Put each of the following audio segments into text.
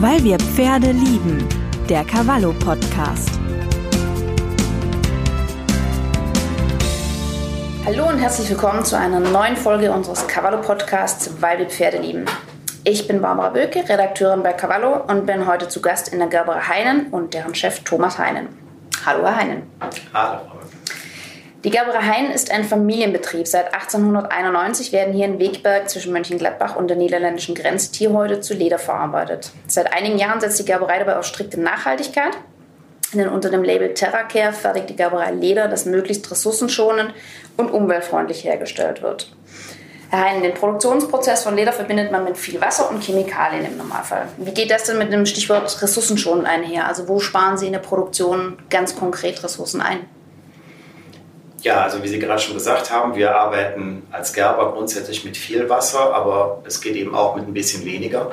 Weil wir Pferde lieben. Der Cavallo Podcast. Hallo und herzlich willkommen zu einer neuen Folge unseres Cavallo Podcasts Weil wir Pferde lieben. Ich bin Barbara Böke, Redakteurin bei Cavallo und bin heute zu Gast in der Gerberei Heinen und deren Chef Thomas Heinen. Hallo, Herr Heinen. Hallo, Frau die Gerberei Hein ist ein Familienbetrieb. Seit 1891 werden hier in Wegberg zwischen Mönchengladbach und der niederländischen Grenze Tierhäute zu Leder verarbeitet. Seit einigen Jahren setzt die Gerberei dabei auf strikte Nachhaltigkeit. Denn unter dem Label TerraCare fertigt die Gerberei Leder, das möglichst ressourcenschonend und umweltfreundlich hergestellt wird. Herr Hein, den Produktionsprozess von Leder verbindet man mit viel Wasser und Chemikalien im Normalfall. Wie geht das denn mit dem Stichwort ressourcenschonend einher? Also wo sparen Sie in der Produktion ganz konkret Ressourcen ein? Ja, also wie Sie gerade schon gesagt haben, wir arbeiten als Gerber grundsätzlich mit viel Wasser, aber es geht eben auch mit ein bisschen weniger.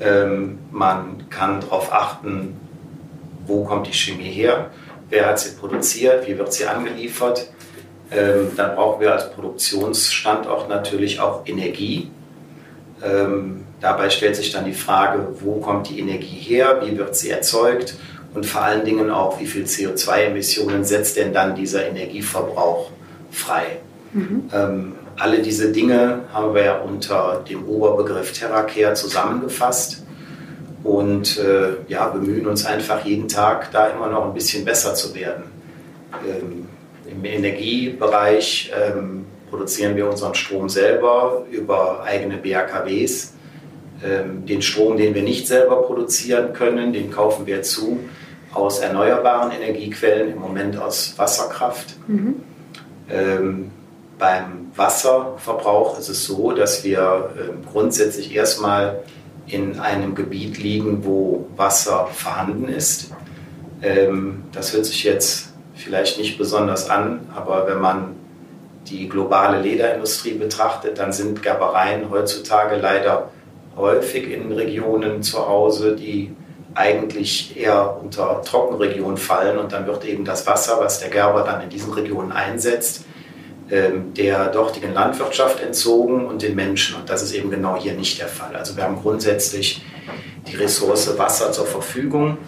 Ähm, man kann darauf achten, wo kommt die Chemie her, wer hat sie produziert, wie wird sie angeliefert. Ähm, dann brauchen wir als Produktionsstandort natürlich auch Energie. Ähm, dabei stellt sich dann die Frage, wo kommt die Energie her, wie wird sie erzeugt und vor allen Dingen auch, wie viel CO2-Emissionen setzt denn dann dieser Energieverbrauch frei. Mhm. Ähm, alle diese Dinge haben wir ja unter dem Oberbegriff TerraCare zusammengefasst und äh, ja, bemühen uns einfach jeden Tag, da immer noch ein bisschen besser zu werden. Ähm, Im Energiebereich ähm, produzieren wir unseren Strom selber über eigene BAKWs. Ähm, den Strom, den wir nicht selber produzieren können, den kaufen wir zu aus erneuerbaren Energiequellen, im Moment aus Wasserkraft. Mhm. Ähm, beim Wasserverbrauch ist es so, dass wir ähm, grundsätzlich erstmal in einem Gebiet liegen, wo Wasser vorhanden ist. Ähm, das hört sich jetzt vielleicht nicht besonders an, aber wenn man die globale Lederindustrie betrachtet, dann sind Gerbereien heutzutage leider häufig in Regionen zu Hause, die eigentlich eher unter Trockenregionen fallen und dann wird eben das Wasser, was der Gerber dann in diesen Regionen einsetzt, ähm, der dortigen Landwirtschaft entzogen und den Menschen. Und das ist eben genau hier nicht der Fall. Also wir haben grundsätzlich die Ressource Wasser zur Verfügung.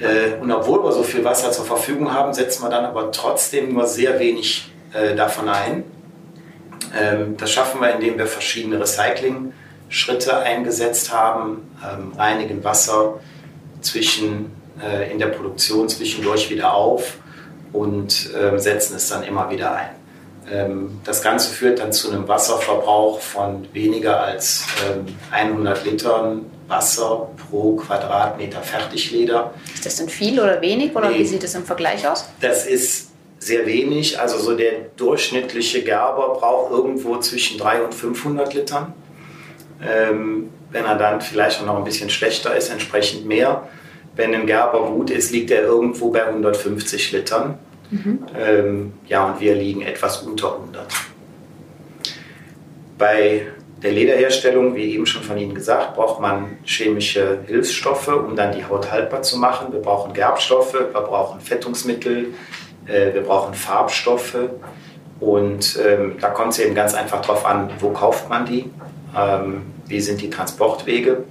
Äh, und obwohl wir so viel Wasser zur Verfügung haben, setzen wir dann aber trotzdem nur sehr wenig äh, davon ein. Ähm, das schaffen wir, indem wir verschiedene Recycling- Schritte eingesetzt haben, ähm, reinigen Wasser zwischen, äh, in der Produktion zwischendurch wieder auf und äh, setzen es dann immer wieder ein. Ähm, das Ganze führt dann zu einem Wasserverbrauch von weniger als ähm, 100 Litern Wasser pro Quadratmeter Fertigleder. Ist das denn viel oder wenig oder nee, wie sieht es im Vergleich aus? Das ist sehr wenig. Also so der durchschnittliche Gerber braucht irgendwo zwischen 300 und 500 Litern. Ähm, wenn er dann vielleicht auch noch ein bisschen schlechter ist, entsprechend mehr. Wenn ein Gerber gut ist, liegt er irgendwo bei 150 Litern. Mhm. Ähm, ja, und wir liegen etwas unter 100. Bei der Lederherstellung, wie eben schon von Ihnen gesagt, braucht man chemische Hilfsstoffe, um dann die Haut haltbar zu machen. Wir brauchen Gerbstoffe, wir brauchen Fettungsmittel, äh, wir brauchen Farbstoffe. Und ähm, da kommt es eben ganz einfach darauf an, wo kauft man die. Ähm, wie sind die Transportwege?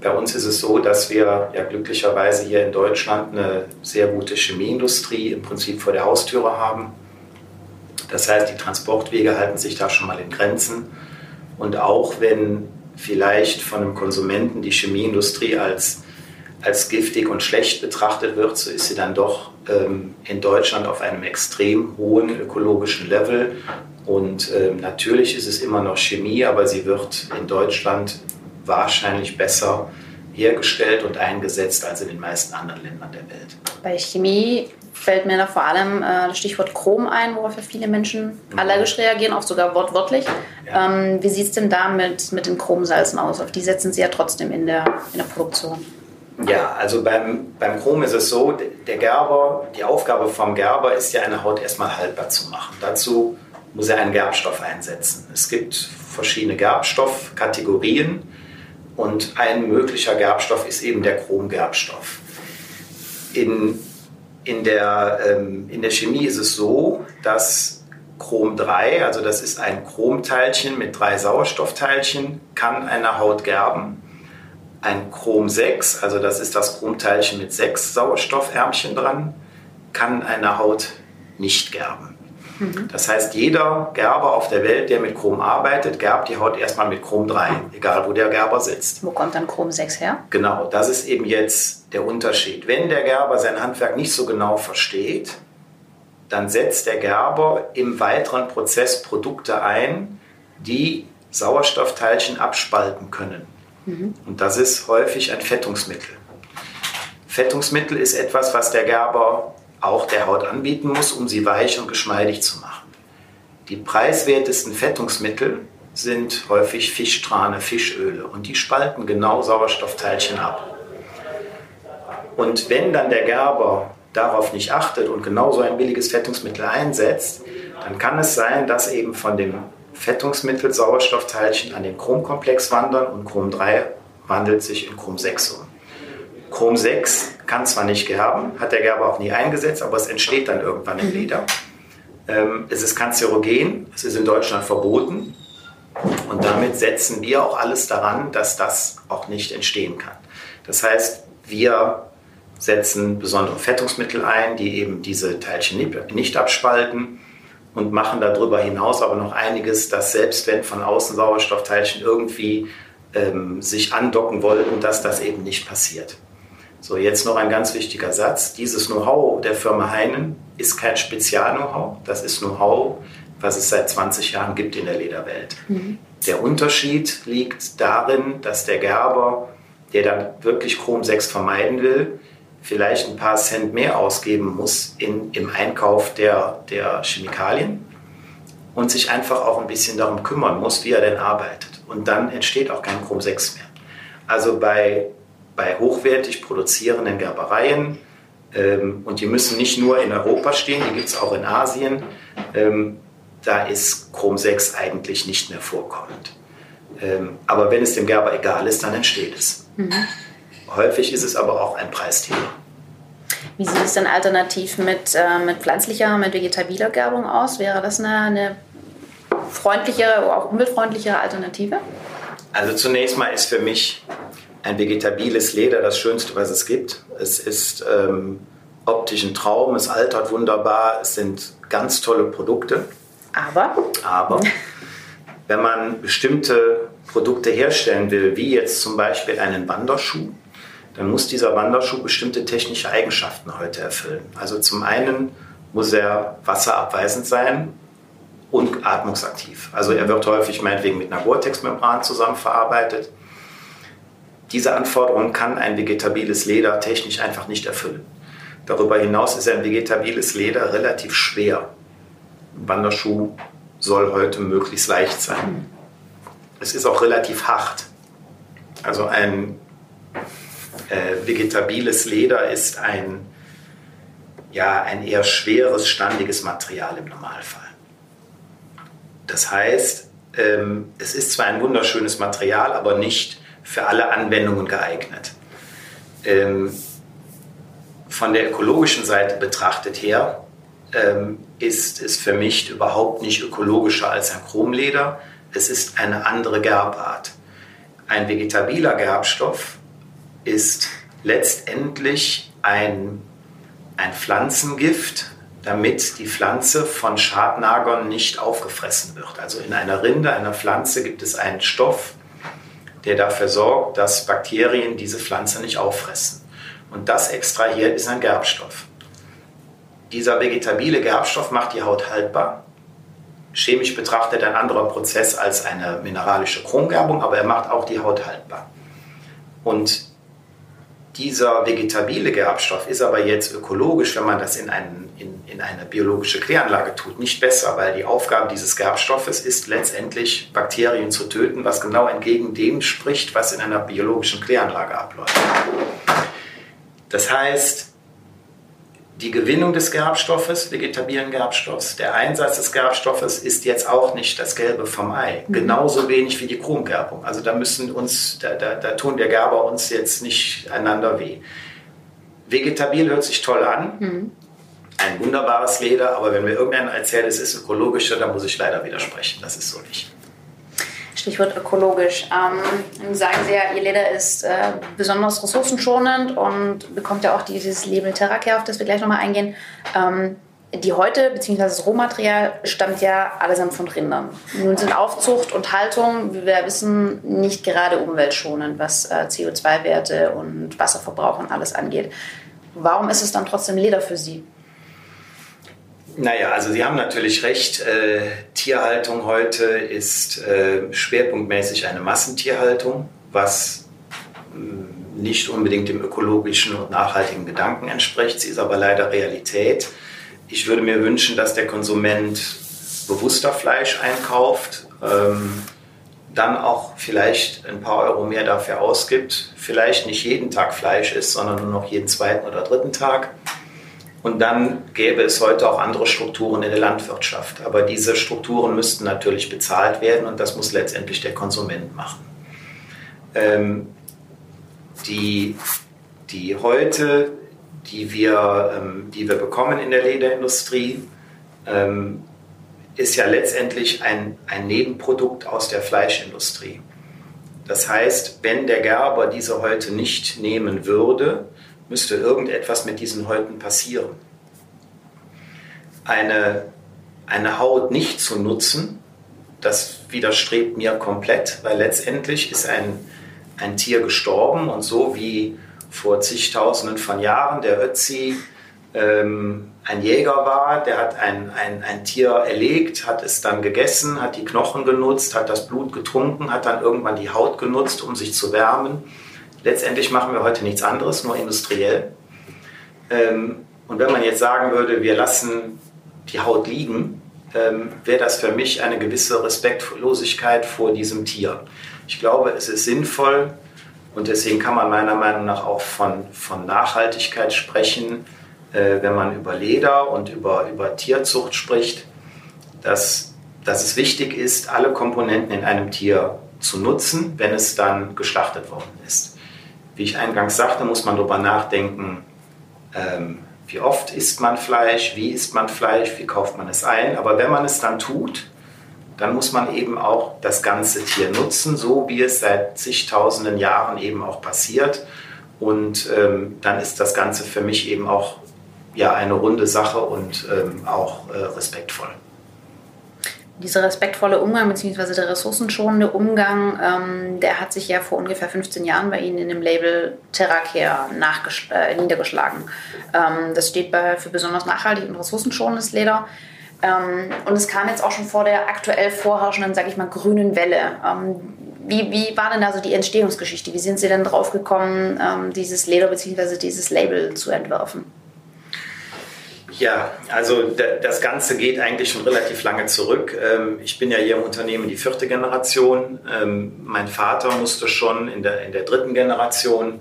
Bei uns ist es so, dass wir ja glücklicherweise hier in Deutschland eine sehr gute Chemieindustrie im Prinzip vor der Haustüre haben. Das heißt, die Transportwege halten sich da schon mal in Grenzen. Und auch wenn vielleicht von einem Konsumenten die Chemieindustrie als, als giftig und schlecht betrachtet wird, so ist sie dann doch ähm, in Deutschland auf einem extrem hohen ökologischen Level und äh, natürlich ist es immer noch Chemie, aber sie wird in Deutschland wahrscheinlich besser hergestellt und eingesetzt als in den meisten anderen Ländern der Welt. Bei Chemie fällt mir da vor allem äh, das Stichwort Chrom ein, worauf ja viele Menschen mhm. allergisch reagieren, auch sogar wortwörtlich. Ja. Ähm, wie sieht es denn da mit, mit den Chromsalzen aus? Auf die setzen Sie ja trotzdem in der, in der Produktion. Ja, also beim, beim Chrom ist es so, der Gerber, die Aufgabe vom Gerber ist ja, eine Haut erstmal haltbar zu machen. Dazu muss er einen Gerbstoff einsetzen. Es gibt verschiedene Gerbstoffkategorien und ein möglicher Gerbstoff ist eben der Chromgerbstoff. In, in, der, ähm, in der Chemie ist es so, dass Chrom 3, also das ist ein Chromteilchen mit drei Sauerstoffteilchen, kann eine Haut gerben. ein Chrom 6, also das ist das Chromteilchen mit sechs Sauerstoffärmchen dran, kann eine Haut nicht gerben. Mhm. Das heißt, jeder Gerber auf der Welt, der mit Chrom arbeitet, gerbt die Haut erstmal mit Chrom 3, egal wo der Gerber sitzt. Wo kommt dann Chrom 6 her? Genau, das ist eben jetzt der Unterschied. Wenn der Gerber sein Handwerk nicht so genau versteht, dann setzt der Gerber im weiteren Prozess Produkte ein, die Sauerstoffteilchen abspalten können. Mhm. Und das ist häufig ein Fettungsmittel. Fettungsmittel ist etwas, was der Gerber auch der Haut anbieten muss, um sie weich und geschmeidig zu machen. Die preiswertesten Fettungsmittel sind häufig Fischstrahne, Fischöle und die spalten genau Sauerstoffteilchen ab. Und wenn dann der Gerber darauf nicht achtet und genau so ein billiges Fettungsmittel einsetzt, dann kann es sein, dass eben von dem Fettungsmittel Sauerstoffteilchen an den Chromkomplex wandern und Chrom 3 wandelt sich in Chrom 6 um. Chrom 6 kann zwar nicht gerben, hat der Gerber auch nie eingesetzt, aber es entsteht dann irgendwann im mhm. Leder. Ähm, es ist kanzerogen, es ist in Deutschland verboten und damit setzen wir auch alles daran, dass das auch nicht entstehen kann. Das heißt, wir setzen besondere Fettungsmittel ein, die eben diese Teilchen nicht abspalten und machen darüber hinaus aber noch einiges, dass selbst wenn von außen Sauerstoffteilchen irgendwie ähm, sich andocken wollten, dass das eben nicht passiert. So, jetzt noch ein ganz wichtiger Satz. Dieses Know-how der Firma Heinen ist kein Spezial-Know-how. Das ist Know-how, was es seit 20 Jahren gibt in der Lederwelt. Mhm. Der Unterschied liegt darin, dass der Gerber, der dann wirklich Chrom 6 vermeiden will, vielleicht ein paar Cent mehr ausgeben muss in, im Einkauf der, der Chemikalien und sich einfach auch ein bisschen darum kümmern muss, wie er denn arbeitet. Und dann entsteht auch kein Chrom 6 mehr. Also bei bei hochwertig produzierenden Gerbereien. Ähm, und die müssen nicht nur in Europa stehen, die gibt es auch in Asien. Ähm, da ist Chrom 6 eigentlich nicht mehr vorkommend. Ähm, aber wenn es dem Gerber egal ist, dann entsteht es. Mhm. Häufig ist es aber auch ein Preisthema. Wie sieht es denn alternativ mit, äh, mit pflanzlicher, mit vegetabiler Gerbung aus? Wäre das eine, eine freundlichere oder auch umweltfreundlichere Alternative? Also zunächst mal ist für mich ein vegetabiles Leder das Schönste, was es gibt. Es ist ähm, optisch ein Traum, es altert wunderbar, es sind ganz tolle Produkte. Aber? Aber wenn man bestimmte Produkte herstellen will, wie jetzt zum Beispiel einen Wanderschuh, dann muss dieser Wanderschuh bestimmte technische Eigenschaften heute erfüllen. Also zum einen muss er wasserabweisend sein und atmungsaktiv. Also er wird häufig meinetwegen mit einer Gore-Tex-Membran zusammen verarbeitet. Diese Anforderungen kann ein vegetabiles Leder technisch einfach nicht erfüllen. Darüber hinaus ist ein vegetabiles Leder relativ schwer. Ein Wanderschuh soll heute möglichst leicht sein. Es ist auch relativ hart. Also ein äh, vegetabiles Leder ist ein, ja, ein eher schweres, standiges Material im Normalfall. Das heißt, ähm, es ist zwar ein wunderschönes Material, aber nicht für alle Anwendungen geeignet. Ähm, von der ökologischen Seite betrachtet her ähm, ist es für mich überhaupt nicht ökologischer als ein Chromleder. Es ist eine andere Gerbart. Ein vegetabiler Gerbstoff ist letztendlich ein, ein Pflanzengift, damit die Pflanze von Schadnagern nicht aufgefressen wird. Also in einer Rinde, einer Pflanze gibt es einen Stoff, der dafür sorgt, dass Bakterien diese Pflanze nicht auffressen. Und das extrahiert ist ein Gerbstoff. Dieser vegetabile Gerbstoff macht die Haut haltbar. Chemisch betrachtet ein anderer Prozess als eine mineralische Chromgerbung, aber er macht auch die Haut haltbar. Und dieser vegetabile Gerbstoff ist aber jetzt ökologisch, wenn man das in, einen, in, in eine biologische Kläranlage tut, nicht besser, weil die Aufgabe dieses Gerbstoffes ist letztendlich Bakterien zu töten, was genau entgegen dem spricht, was in einer biologischen Kläranlage abläuft. Das heißt, die Gewinnung des Gerbstoffes, vegetabilen Gerbstoffs, der Einsatz des Gerbstoffes ist jetzt auch nicht das Gelbe vom Ei. Mhm. Genauso wenig wie die Chromgerbung. Also da müssen uns, da, da, da tun der Gerber uns jetzt nicht einander weh. Vegetabil hört sich toll an. Mhm. Ein wunderbares Leder, aber wenn mir irgendeiner erzählt, es ist ökologischer, dann muss ich leider widersprechen. Das ist so nicht. Stichwort ökologisch. Ähm, sagen Sie ja, Ihr Leder ist äh, besonders ressourcenschonend und bekommt ja auch dieses Label Terracare, auf das wir gleich nochmal eingehen. Ähm, die Häute bzw. das Rohmaterial stammt ja allesamt von Rindern. Nun sind Aufzucht und Haltung, wie wir wissen, nicht gerade umweltschonend, was äh, CO2-Werte und Wasserverbrauch und alles angeht. Warum ist es dann trotzdem Leder für Sie? Naja, also Sie haben natürlich recht. Äh, Tierhaltung heute ist äh, schwerpunktmäßig eine Massentierhaltung, was mm, nicht unbedingt dem ökologischen und nachhaltigen Gedanken entspricht. Sie ist aber leider Realität. Ich würde mir wünschen, dass der Konsument bewusster Fleisch einkauft, ähm, dann auch vielleicht ein paar Euro mehr dafür ausgibt, vielleicht nicht jeden Tag Fleisch isst, sondern nur noch jeden zweiten oder dritten Tag und dann gäbe es heute auch andere Strukturen in der Landwirtschaft. Aber diese Strukturen müssten natürlich bezahlt werden und das muss letztendlich der Konsument machen. Ähm, die, die heute, die wir, ähm, die wir bekommen in der Lederindustrie, ähm, ist ja letztendlich ein, ein Nebenprodukt aus der Fleischindustrie. Das heißt, wenn der Gerber diese heute nicht nehmen würde, müsste irgendetwas mit diesen Häuten passieren. Eine, eine Haut nicht zu nutzen, das widerstrebt mir komplett, weil letztendlich ist ein, ein Tier gestorben und so wie vor zigtausenden von Jahren der Ötzi ähm, ein Jäger war, der hat ein, ein, ein Tier erlegt, hat es dann gegessen, hat die Knochen genutzt, hat das Blut getrunken, hat dann irgendwann die Haut genutzt, um sich zu wärmen Letztendlich machen wir heute nichts anderes, nur industriell. Ähm, und wenn man jetzt sagen würde, wir lassen die Haut liegen, ähm, wäre das für mich eine gewisse Respektlosigkeit vor diesem Tier. Ich glaube, es ist sinnvoll und deswegen kann man meiner Meinung nach auch von, von Nachhaltigkeit sprechen, äh, wenn man über Leder und über, über Tierzucht spricht, dass, dass es wichtig ist, alle Komponenten in einem Tier zu nutzen, wenn es dann geschlachtet worden ist. Wie ich eingangs sagte, muss man darüber nachdenken, ähm, wie oft isst man Fleisch, wie isst man Fleisch, wie kauft man es ein. Aber wenn man es dann tut, dann muss man eben auch das ganze Tier nutzen, so wie es seit zigtausenden Jahren eben auch passiert. Und ähm, dann ist das Ganze für mich eben auch ja, eine runde Sache und ähm, auch äh, respektvoll dieser respektvolle Umgang bzw. der ressourcenschonende Umgang, ähm, der hat sich ja vor ungefähr 15 Jahren bei Ihnen in dem Label Terracare äh, niedergeschlagen. Ähm, das steht bei, für besonders nachhaltig und ressourcenschonendes Leder. Ähm, und es kam jetzt auch schon vor der aktuell vorherrschenden, sage ich mal, grünen Welle. Ähm, wie, wie war denn also die Entstehungsgeschichte? Wie sind Sie denn drauf gekommen, ähm, dieses Leder bzw. dieses Label zu entwerfen? Ja, also das Ganze geht eigentlich schon relativ lange zurück. Ähm, ich bin ja hier im Unternehmen die vierte Generation. Ähm, mein Vater musste schon in der, in der dritten Generation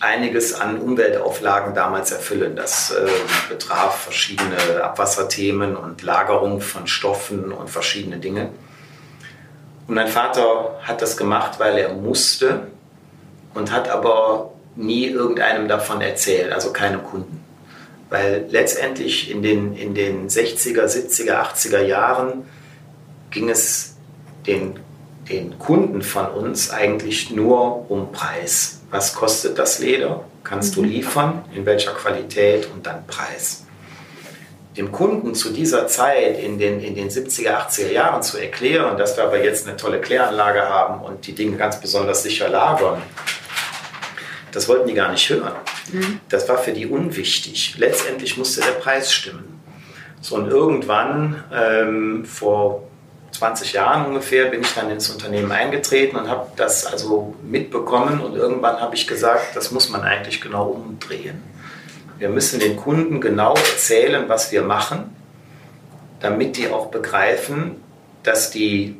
einiges an Umweltauflagen damals erfüllen. Das ähm, betraf verschiedene Abwasserthemen und Lagerung von Stoffen und verschiedene Dinge. Und mein Vater hat das gemacht, weil er musste und hat aber nie irgendeinem davon erzählt, also keine Kunden. Weil letztendlich in den, in den 60er, 70er, 80er Jahren ging es den, den Kunden von uns eigentlich nur um Preis. Was kostet das Leder? Kannst du mhm. liefern? In welcher Qualität? Und dann Preis. Dem Kunden zu dieser Zeit in den, in den 70er, 80er Jahren zu erklären, dass wir aber jetzt eine tolle Kläranlage haben und die Dinge ganz besonders sicher lagern, das wollten die gar nicht hören. Das war für die unwichtig. Letztendlich musste der Preis stimmen. So und irgendwann, ähm, vor 20 Jahren ungefähr, bin ich dann ins Unternehmen eingetreten und habe das also mitbekommen. Und irgendwann habe ich gesagt, das muss man eigentlich genau umdrehen. Wir müssen den Kunden genau erzählen, was wir machen, damit die auch begreifen, dass die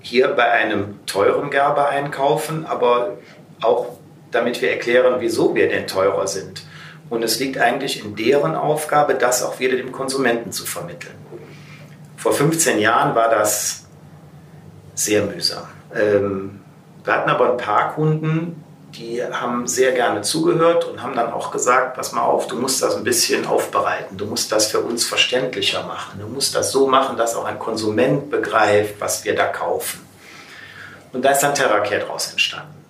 hier bei einem teuren Gerber einkaufen, aber auch damit wir erklären, wieso wir denn teurer sind. Und es liegt eigentlich in deren Aufgabe, das auch wieder dem Konsumenten zu vermitteln. Vor 15 Jahren war das sehr mühsam. Ähm, wir hatten aber ein paar Kunden, die haben sehr gerne zugehört und haben dann auch gesagt, pass mal auf, du musst das ein bisschen aufbereiten, du musst das für uns verständlicher machen, du musst das so machen, dass auch ein Konsument begreift, was wir da kaufen. Und da ist dann Terracare daraus entstanden.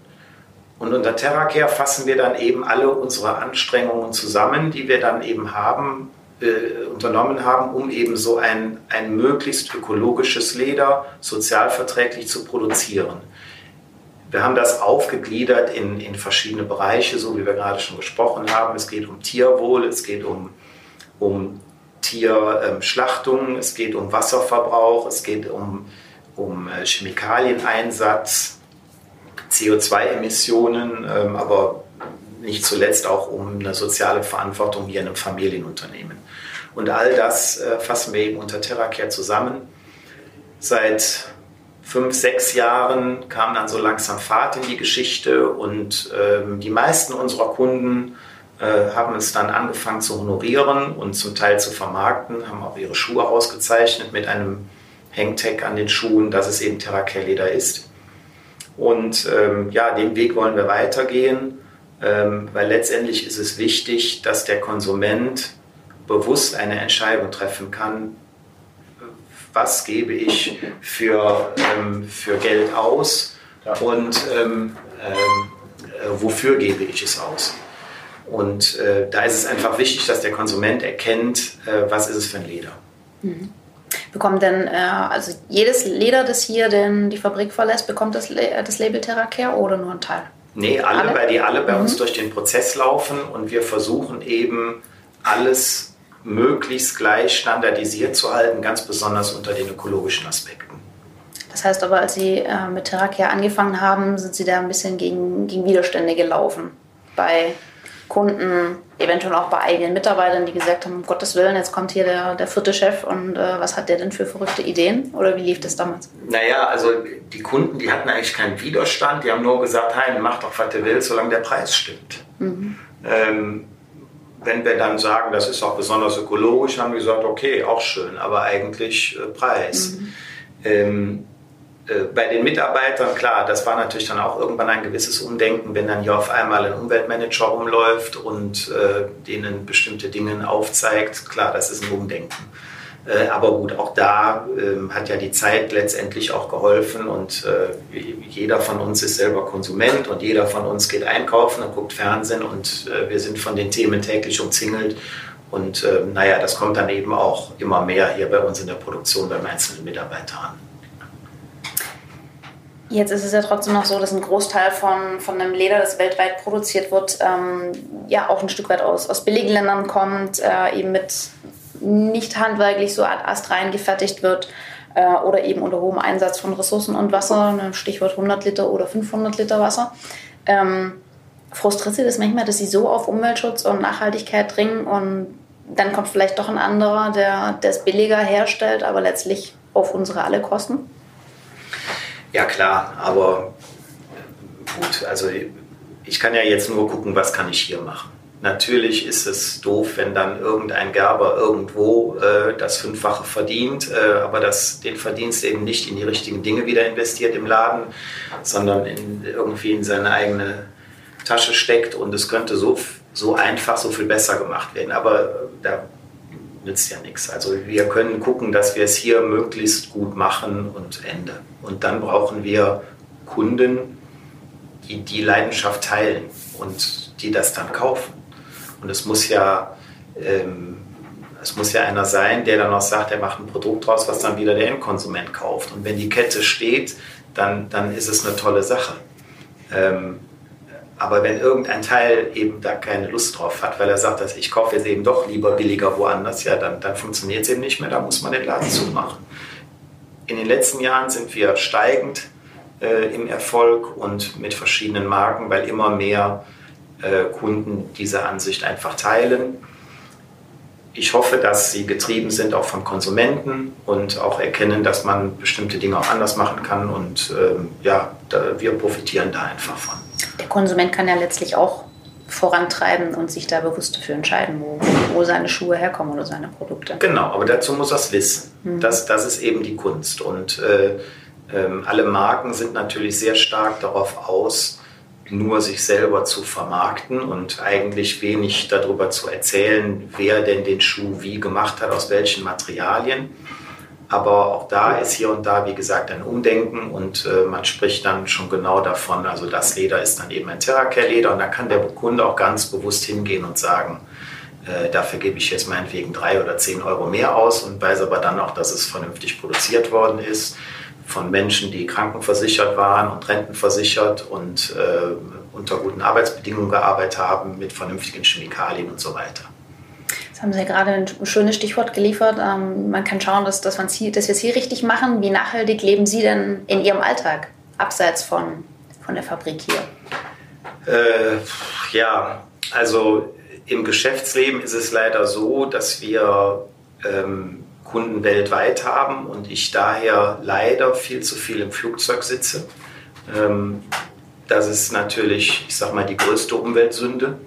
Und unter Terracare fassen wir dann eben alle unsere Anstrengungen zusammen, die wir dann eben haben, äh, unternommen haben, um eben so ein, ein möglichst ökologisches Leder sozialverträglich zu produzieren. Wir haben das aufgegliedert in, in verschiedene Bereiche, so wie wir gerade schon gesprochen haben. Es geht um Tierwohl, es geht um, um Tierschlachtung, es geht um Wasserverbrauch, es geht um, um äh, Chemikalieneinsatz, CO2-Emissionen, ähm, aber nicht zuletzt auch um eine soziale Verantwortung hier in einem Familienunternehmen. Und all das äh, fassen wir eben unter TerraCare zusammen. Seit fünf, sechs Jahren kam dann so langsam Fahrt in die Geschichte und ähm, die meisten unserer Kunden äh, haben es dann angefangen zu honorieren und zum Teil zu vermarkten, haben auch ihre Schuhe ausgezeichnet mit einem Hangtag an den Schuhen, dass es eben Terracare-Leder ist. Und ähm, ja, den Weg wollen wir weitergehen, ähm, weil letztendlich ist es wichtig, dass der Konsument bewusst eine Entscheidung treffen kann, was gebe ich für, ähm, für Geld aus ja. und ähm, ähm, äh, wofür gebe ich es aus. Und äh, da ist es einfach wichtig, dass der Konsument erkennt, äh, was ist es für ein Leder. Mhm. Bekommt denn, äh, also jedes Leder, das hier den, die Fabrik verlässt, bekommt das, das Label Terracare oder nur ein Teil? Nee, alle, alle? weil die alle bei mhm. uns durch den Prozess laufen und wir versuchen eben alles möglichst gleich standardisiert zu halten, ganz besonders unter den ökologischen Aspekten. Das heißt aber, als Sie äh, mit Terrakia angefangen haben, sind Sie da ein bisschen gegen, gegen Widerstände gelaufen. Bei Kunden, eventuell auch bei eigenen Mitarbeitern, die gesagt haben, um Gottes Willen, jetzt kommt hier der, der vierte Chef und äh, was hat der denn für verrückte Ideen? Oder wie lief das damals? Naja, also die Kunden, die hatten eigentlich keinen Widerstand, die haben nur gesagt, hey, mach doch, was du willst, solange der Preis stimmt. Mhm. Ähm, wenn wir dann sagen, das ist auch besonders ökologisch, haben wir gesagt, okay, auch schön, aber eigentlich äh, Preis. Mhm. Ähm, äh, bei den Mitarbeitern, klar, das war natürlich dann auch irgendwann ein gewisses Umdenken, wenn dann hier auf einmal ein Umweltmanager rumläuft und äh, denen bestimmte Dinge aufzeigt. Klar, das ist ein Umdenken. Äh, aber gut, auch da ähm, hat ja die Zeit letztendlich auch geholfen und äh, jeder von uns ist selber Konsument und jeder von uns geht einkaufen und guckt Fernsehen und äh, wir sind von den Themen täglich umzingelt. Und ähm, naja, das kommt dann eben auch immer mehr hier bei uns in der Produktion beim einzelnen Mitarbeiter an. Jetzt ist es ja trotzdem noch so, dass ein Großteil von, von einem Leder, das weltweit produziert wird, ähm, ja auch ein Stück weit aus, aus billigen Ländern kommt, äh, eben mit nicht handwerklich so astrein gefertigt wird äh, oder eben unter hohem Einsatz von Ressourcen und Wasser, ne, Stichwort 100 Liter oder 500 Liter Wasser. Ähm, frustriert Sie das manchmal, dass Sie so auf Umweltschutz und Nachhaltigkeit dringen und dann kommt vielleicht doch ein anderer, der es billiger herstellt, aber letztlich auf unsere alle Kosten? Ja klar, aber gut, also ich kann ja jetzt nur gucken, was kann ich hier machen. Natürlich ist es doof, wenn dann irgendein Gerber irgendwo äh, das Fünffache verdient, äh, aber das, den Verdienst eben nicht in die richtigen Dinge wieder investiert im Laden, sondern in, irgendwie in seine eigene Tasche steckt und es könnte so, so einfach, so viel besser gemacht werden. Aber äh, da nützt ja nichts. Also wir können gucken, dass wir es hier möglichst gut machen und Ende. Und dann brauchen wir Kunden, die die Leidenschaft teilen und die das dann kaufen. Und es muss ja, ähm, es muss ja einer sein, der dann auch sagt, er macht ein Produkt draus, was dann wieder der Endkonsument kauft. Und wenn die Kette steht, dann, dann ist es eine tolle Sache. Ähm, aber wenn irgendein Teil eben da keine Lust drauf hat, weil er sagt, dass ich kaufe jetzt eben doch lieber billiger woanders, ja, dann, dann funktioniert es eben nicht mehr, da muss man den Laden zumachen. In den letzten Jahren sind wir steigend äh, im Erfolg und mit verschiedenen Marken, weil immer mehr äh, Kunden diese Ansicht einfach teilen. Ich hoffe, dass sie getrieben sind auch vom Konsumenten und auch erkennen, dass man bestimmte Dinge auch anders machen kann. Und ähm, ja, da, wir profitieren da einfach von. Der Konsument kann ja letztlich auch vorantreiben und sich da bewusst dafür entscheiden, wo, wo seine Schuhe herkommen oder seine Produkte. Genau, aber dazu muss er es wissen. Mhm. Das, das ist eben die Kunst. Und äh, äh, alle Marken sind natürlich sehr stark darauf aus, nur sich selber zu vermarkten und eigentlich wenig darüber zu erzählen, wer denn den Schuh wie gemacht hat, aus welchen Materialien. Aber auch da ist hier und da, wie gesagt, ein Umdenken und äh, man spricht dann schon genau davon, also das Leder ist dann eben ein Terracare-Leder und da kann der Kunde auch ganz bewusst hingehen und sagen, äh, dafür gebe ich jetzt meinetwegen drei oder zehn Euro mehr aus und weiß aber dann auch, dass es vernünftig produziert worden ist von Menschen, die krankenversichert waren und rentenversichert und äh, unter guten Arbeitsbedingungen gearbeitet haben, mit vernünftigen Chemikalien und so weiter. Jetzt haben Sie ja gerade ein schönes Stichwort geliefert. Ähm, man kann schauen, dass, dass, dass wir es hier richtig machen. Wie nachhaltig leben Sie denn in Ihrem Alltag, abseits von, von der Fabrik hier? Äh, ja, also im Geschäftsleben ist es leider so, dass wir ähm, Kunden weltweit haben und ich daher leider viel zu viel im Flugzeug sitze. Ähm, das ist natürlich, ich sag mal, die größte Umweltsünde.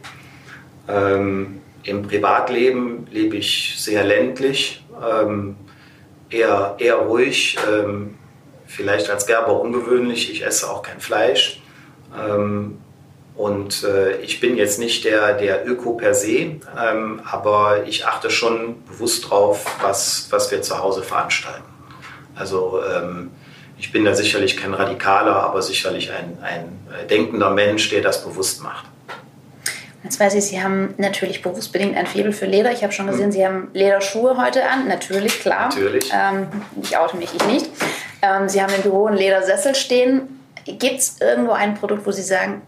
Ähm, Im Privatleben lebe ich sehr ländlich, ähm, eher, eher ruhig, ähm, vielleicht als Gerber ungewöhnlich. Ich esse auch kein Fleisch. Ähm, und äh, ich bin jetzt nicht der, der Öko per se, ähm, aber ich achte schon bewusst drauf, was, was wir zu Hause veranstalten. Also ähm, ich bin da sicherlich kein Radikaler, aber sicherlich ein, ein äh, denkender Mensch, der das bewusst macht. Jetzt weiß ich, Sie haben natürlich berufsbedingt ein Faible für Leder. Ich habe schon gesehen, hm. Sie haben Lederschuhe heute an. Natürlich, klar. Natürlich. Ähm, ich oute mich, ich nicht. Ähm, Sie haben im Büro einen Ledersessel stehen. Gibt es irgendwo ein Produkt, wo Sie sagen,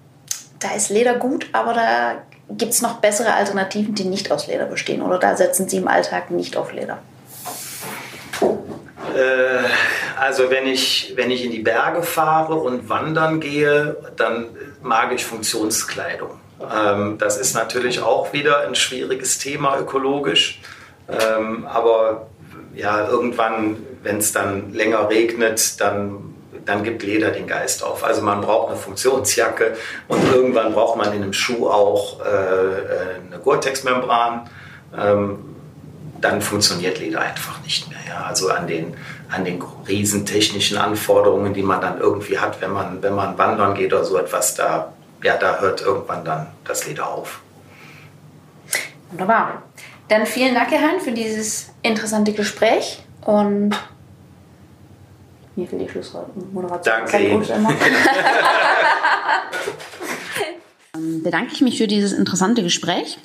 da ist Leder gut, aber da gibt es noch bessere Alternativen, die nicht aus Leder bestehen? Oder da setzen Sie im Alltag nicht auf Leder? Äh, also wenn ich, wenn ich in die Berge fahre und wandern gehe, dann mag ich Funktionskleidung. Ähm, das ist natürlich auch wieder ein schwieriges Thema ökologisch. Ähm, aber ja, irgendwann, wenn es dann länger regnet, dann dann gibt Leder den Geist auf. Also man braucht eine Funktionsjacke und irgendwann braucht man in einem Schuh auch äh, eine Gore-Tex-Membran. Ähm, dann funktioniert Leder einfach nicht mehr. Ja? Also an den, an den riesen technischen Anforderungen, die man dann irgendwie hat, wenn man, wenn man wandern geht oder so etwas, da, ja, da hört irgendwann dann das Leder auf. Wunderbar. Dann vielen Dank, Herr Hein, für dieses interessante Gespräch und mir für die Schlussmoderation. Danke Ihnen. Bedanke ich mich für dieses interessante Gespräch.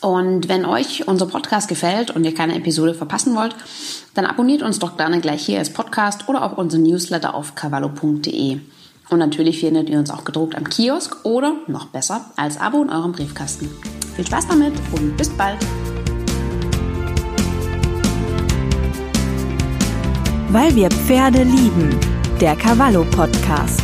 Und wenn euch unser Podcast gefällt und ihr keine Episode verpassen wollt, dann abonniert uns doch gerne gleich hier als Podcast oder auch unser Newsletter auf cavallo.de. Und natürlich findet ihr uns auch gedruckt am Kiosk oder noch besser als Abo in eurem Briefkasten. Viel Spaß damit und bis bald! Weil wir Pferde lieben. Der Cavallo Podcast.